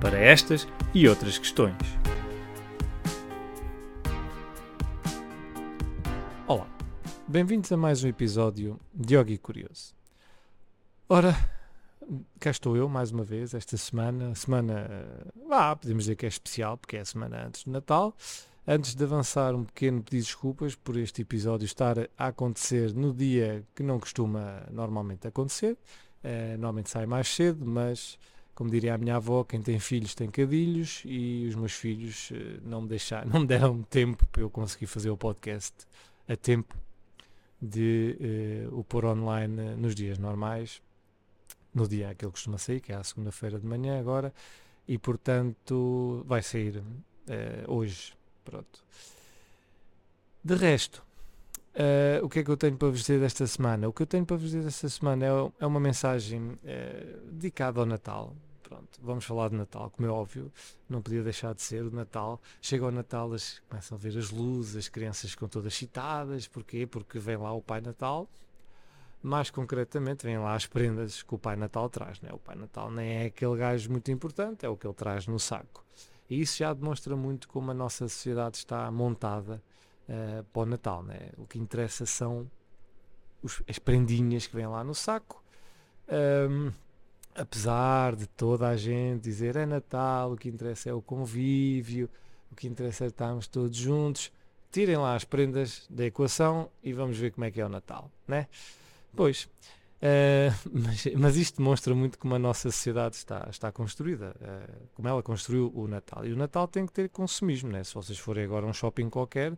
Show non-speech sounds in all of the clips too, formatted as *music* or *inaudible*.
para estas e outras questões. Olá, bem-vindos a mais um episódio de Yogi Curioso. Ora, cá estou eu mais uma vez esta semana, semana, ah, podemos dizer que é especial porque é a semana antes do Natal Antes de avançar, um pequeno pedido de desculpas por este episódio estar a acontecer no dia que não costuma normalmente acontecer. Uh, normalmente sai mais cedo, mas, como diria a minha avó, quem tem filhos tem cadilhos e os meus filhos uh, não, me deixar, *laughs* não me deram tempo para eu conseguir fazer o podcast a tempo de uh, o pôr online nos dias normais, no dia que ele costuma sair, que é a segunda-feira de manhã agora, e portanto vai sair hoje Pronto. De resto, uh, o que é que eu tenho para vos dizer desta semana? O que eu tenho para vos dizer desta semana é, é uma mensagem uh, dedicada ao Natal. Pronto, vamos falar de Natal, como é óbvio, não podia deixar de ser o Natal. Chega ao Natal, as, começam a ver as luzes, as crianças ficam todas excitadas. Porquê? Porque vem lá o Pai Natal. Mais concretamente, vêm lá as prendas que o Pai Natal traz. Né? O Pai Natal nem é aquele gajo muito importante, é o que ele traz no saco. E isso já demonstra muito como a nossa sociedade está montada uh, para o Natal. Né? O que interessa são os, as prendinhas que vêm lá no saco. Um, apesar de toda a gente dizer é Natal, o que interessa é o convívio, o que interessa é estarmos todos juntos, tirem lá as prendas da equação e vamos ver como é que é o Natal, né? Pois, Uh, *laughs* mas, mas, isto demonstra muito como a nossa sociedade está, está construída, uh, como ela construiu o Natal. E o Natal tem que ter consumismo, né? se vocês forem agora a um shopping qualquer,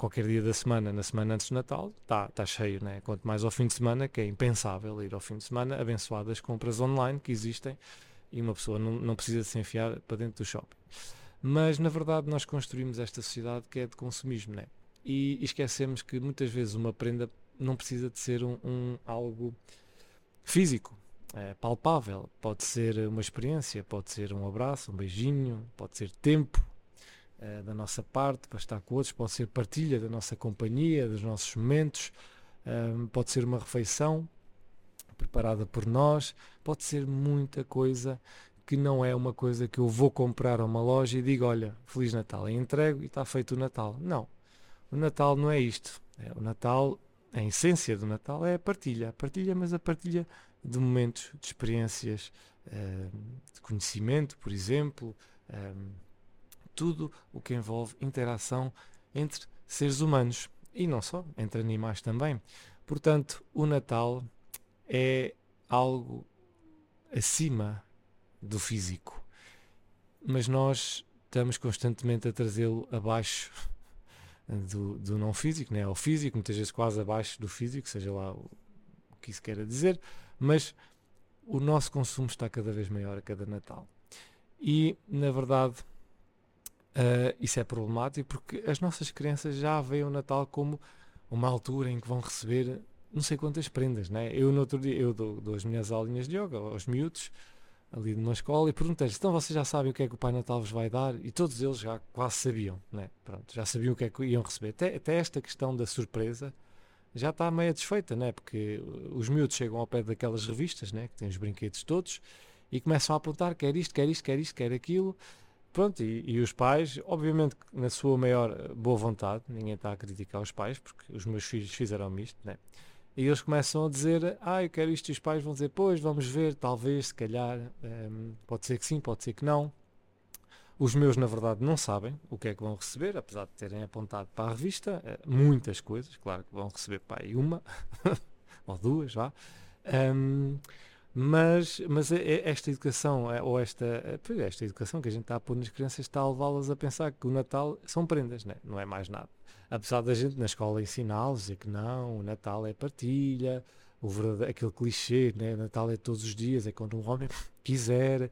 qualquer dia da semana, na semana antes do Natal, está tá cheio. Né? Quanto mais ao fim de semana, que é impensável ir ao fim de semana, abençoadas compras online que existem e uma pessoa não, não precisa se enfiar para dentro do shopping. Mas na verdade nós construímos esta sociedade que é de consumismo, né? e, esquecemos que muitas vezes uma prenda não precisa de ser um, um algo físico, é, palpável. Pode ser uma experiência, pode ser um abraço, um beijinho, pode ser tempo é, da nossa parte para estar com outros, pode ser partilha da nossa companhia, dos nossos momentos, é, pode ser uma refeição preparada por nós, pode ser muita coisa que não é uma coisa que eu vou comprar a uma loja e digo, olha, Feliz Natal, e entrego e está feito o Natal. Não, o Natal não é isto. É, o Natal a essência do Natal é a partilha. A partilha, mas a partilha de momentos, de experiências, uh, de conhecimento, por exemplo, um, tudo o que envolve interação entre seres humanos e não só, entre animais também. Portanto, o Natal é algo acima do físico, mas nós estamos constantemente a trazê-lo abaixo do, do não físico, né? ao físico, muitas vezes quase abaixo do físico, seja lá o, o que isso queira dizer, mas o nosso consumo está cada vez maior a cada Natal. E, na verdade, uh, isso é problemático porque as nossas crianças já veem o Natal como uma altura em que vão receber não sei quantas prendas, né? Eu no outro dia, eu dou, dou as minhas aulinhas de yoga aos miúdos ali numa escola e perguntei-lhes, então vocês já sabem o que é que o Pai Natal vos vai dar? E todos eles já quase sabiam, né? Pronto, já sabiam o que é que iam receber. Até, até esta questão da surpresa já está meio desfeita, né? Porque os miúdos chegam ao pé daquelas revistas, né? Que têm os brinquedos todos e começam a apontar, quer isto, quer isto, quer isto, quer aquilo. Pronto, e, e os pais, obviamente, na sua maior boa vontade, ninguém está a criticar os pais, porque os meus filhos fizeram isto, né? E eles começam a dizer, ah, eu quero isto, e os pais vão dizer, pois, vamos ver, talvez, se calhar, um, ehm, pode ser que sim, pode ser que não. Os meus, na verdade, não sabem o que é que vão receber, apesar de terem apontado para a revista, eh, muitas coisas, claro que vão receber para aí uma, *laughs* ou duas, vá. Um, ehm, mas, mas é, é esta educação, é, ou esta, esta educação que a gente está a pôr nas crianças, está a levá-las a pensar que o Natal são prendas, né? não é mais nada apesar da gente na escola ensiná-los, que não, o Natal é partilha, o aquele clichê, né? Natal é todos os dias, é quando um homem *laughs* quiser.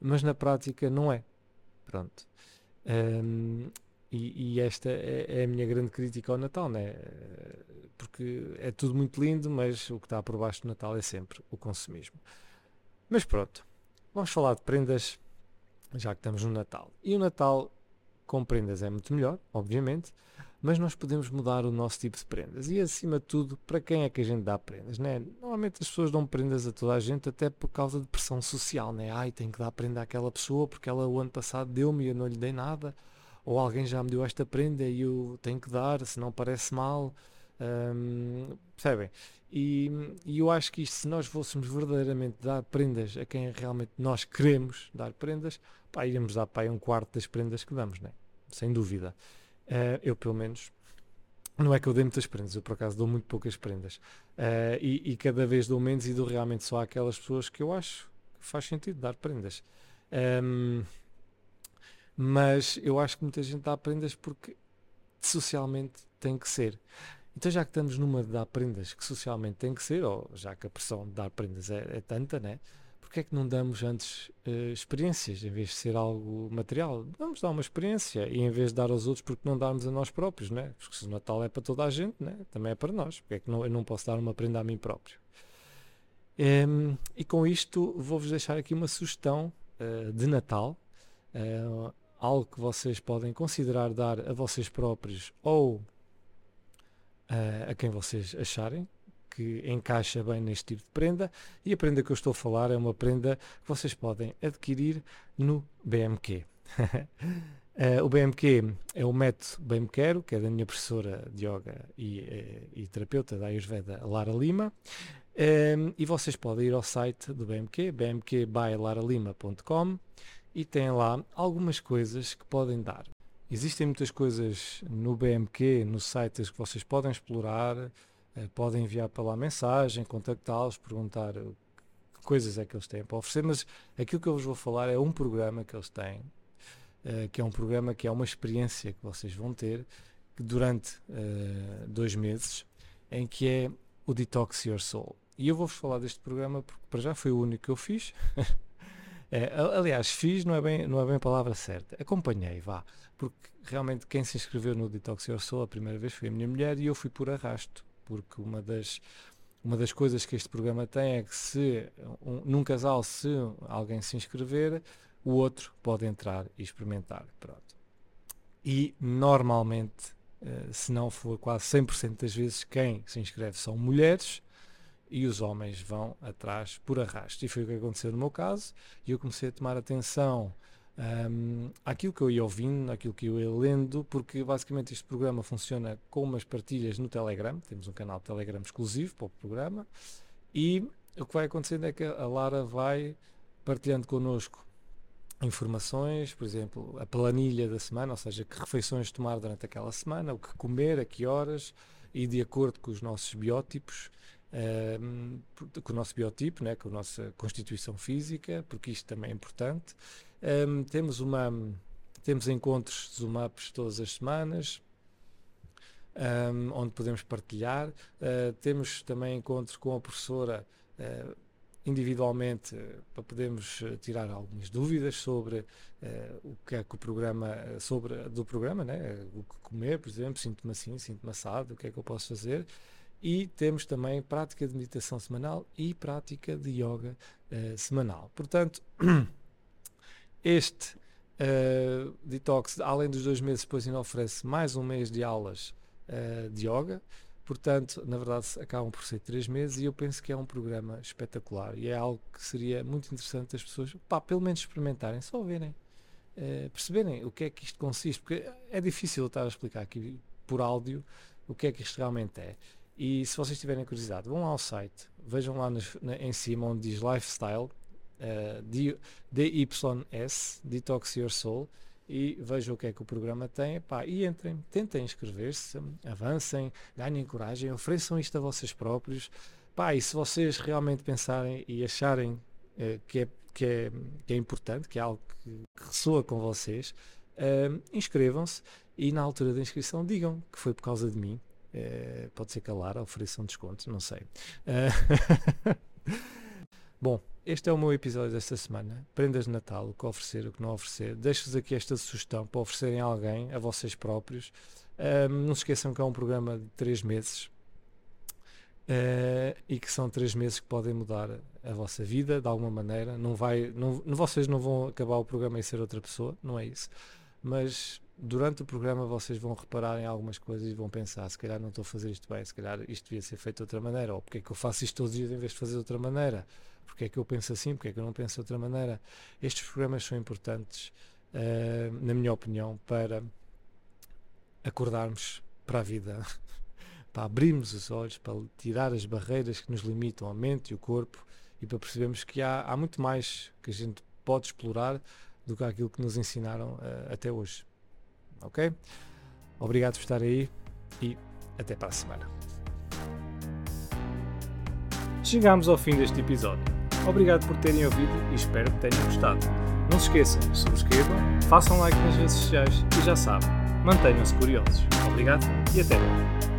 mas na prática não é. Pronto. Um, e, e, esta é, é, a minha grande crítica ao Natal, né? Porque é tudo muito lindo, mas o que está por baixo do Natal é sempre o consumismo. Mas pronto, vamos falar de prendas, já que estamos no Natal. E o Natal com prendas é muito melhor, obviamente, mas nós podemos mudar o nosso tipo de prendas. E acima de tudo, para quem é que a gente dá prendas? Né? Normalmente as pessoas dão prendas a toda a gente até por causa de pressão social. Né? Ai, tenho que dar prenda àquela pessoa porque ela o ano passado deu-me e eu não lhe dei nada. Ou alguém já me deu esta prenda e eu tenho que dar, senão parece mal. Um, percebem? E, e, eu acho que isto, se nós fôssemos verdadeiramente dar prendas a quem realmente nós queremos dar prendas, pá, iríamos dar para um quarto das prendas que damos, né? sem dúvida. Uh, eu, pelo menos, não é que eu dê muitas prendas, eu por acaso dou muito poucas prendas. Uh, e, e, cada vez dou menos e dou realmente só àquelas pessoas que eu acho que faz sentido dar prendas. Um, mas eu acho que muita gente dá prendas porque socialmente tem que ser. Então, já que estamos numa de dar prendas que socialmente tem que ser, ou já que a pressão de dar prendas é, é tanta, né? porque é que não damos antes uh, experiências em vez de ser algo material? Vamos dar uma experiência e em vez de dar aos outros, porque não darmos a nós próprios, né? Porque se o Natal é para toda a gente, né? também é para nós. Porque é que não, eu não posso dar uma prenda a mim próprio? Um, ehm, e com isto vou-vos deixar aqui uma sugestão uh, de Natal, uh, algo que vocês podem considerar dar a vocês próprios ou a quem vocês acharem que encaixa bem neste tipo de prenda e a prenda que eu estou a falar é uma prenda que vocês podem adquirir no BMQ. uh, *laughs* eh, o BMQ é o método Bem Quero, que é da minha professora de Yoga e, uh, e terapeuta da Ayurveda, Lara Lima. Um, e vocês podem ir ao site do BMQ, bmqbylaralima.com e tem lá algumas coisas que podem dar. Existem muitas coisas no BMQ, no site que vocês podem explorar, eh, podem enviar para lá mensagem, contactá-los, perguntar que coisas é que eles têm para oferecer, mas aquilo que eu vos vou falar é um programa que eles têm, uh, que é um programa que é uma experiência que vocês vão ter durante uh, dois meses, em que é o Detox Your Soul. E eu vou-vos falar deste programa porque para já foi o único que eu fiz. *laughs* é, aliás, fiz não é, bem, não é bem a palavra certa. Acompanhei, vá. Porque realmente quem se inscreveu no Detox Your Soul a primeira vez foi a minha mulher e eu fui por arrasto porque uma das, uma das coisas que este programa tem é que se um, num casal, se alguém se inscrever, o outro pode entrar e experimentar. Pronto. E normalmente, uh, se não for quase 100% das vezes, quem se inscreve são mulheres e os homens vão atrás por arrasto. E foi o que aconteceu no meu caso, e eu comecei a tomar atenção um, aquilo que eu ia ouvindo, aquilo que eu ia lendo, porque basicamente este programa funciona com umas partilhas no Telegram, temos um canal Telegram exclusivo para o programa, e o que vai acontecendo é que a Lara vai partilhando connosco informações, por exemplo, a planilha da semana, ou seja, que refeições tomar durante aquela semana, o que comer, a que horas, e de acordo com os nossos biótipos, um, com o nosso biotipo, né, com a nossa constituição física, porque isto também é importante. Um, temos uma temos encontros zoom ups todas as semanas, um, onde podemos partilhar. Uh, temos também encontros com a professora uh, individualmente uh, para podermos tirar algumas dúvidas sobre o que é que o programa, sobre do programa, né? o que comer, por exemplo, sinto-me assim, sinto-me assado, o que é que eu posso fazer. E temos também prática de meditação semanal e prática de yoga semanal. Portanto, *clears throat* Este uh, detox, além dos dois meses, depois ainda oferece mais um mês de aulas uh, de yoga. Portanto, na verdade, acabam por ser três meses e eu penso que é um programa espetacular e é algo que seria muito interessante as pessoas, pá, pelo menos experimentarem, só verem, uh, perceberem o que é que isto consiste, porque é difícil estar a explicar aqui por áudio o que é que isto realmente é. E se vocês tiverem curiosidade, vão ao site, vejam lá nas, na, em cima onde diz Lifestyle uh, DYS, Detox Your Soul, e vejam o que é que o programa tem pá, e entrem, tentem inscrever-se, avancem, ganhem coragem, ofereçam isto a vocês próprios. Pá, e se vocês realmente pensarem e acharem uh, que, é, que, é, que é importante, que é algo que, que ressoa com vocês, uh, inscrevam-se e na altura da inscrição digam que foi por causa de mim. Uh, pode ser calar, ofereçam desconto, não sei. *laughs* Bom, este é o meu episódio desta semana. Prendas de Natal, o que oferecer, o que não oferecer. Deixo-vos aqui esta sugestão para oferecerem a alguém, a vocês próprios. Um, não se esqueçam que é um programa de 3 meses. Uh, e que são três meses que podem mudar a vossa vida de alguma maneira. Não vai, não, vocês não vão acabar o programa e ser outra pessoa, não é isso. Mas durante o programa vocês vão reparar em algumas coisas e vão pensar, se calhar não estou a fazer isto bem, se calhar isto devia ser feito de outra maneira, ou porque é que eu faço isto todos os dias em vez de fazer de outra maneira, porque é que eu penso assim, porque é que eu não penso de outra maneira. Estes programas são importantes, uh, na minha opinião, para acordarmos para a vida, *laughs* para abrirmos os olhos, para tirar as barreiras que nos limitam a mente e o corpo e para percebermos que há, há muito mais que a gente pode explorar do que aquilo que nos ensinaram uh, até hoje ok? Obrigado por estar aí e até para a semana. Chegamos ao fim deste episódio. Obrigado por terem ouvido e espero que tenham gostado. Não se esqueçam, subscrevam, façam like nas redes sociais e já sabem, mantenham-se curiosos. Obrigado e até logo.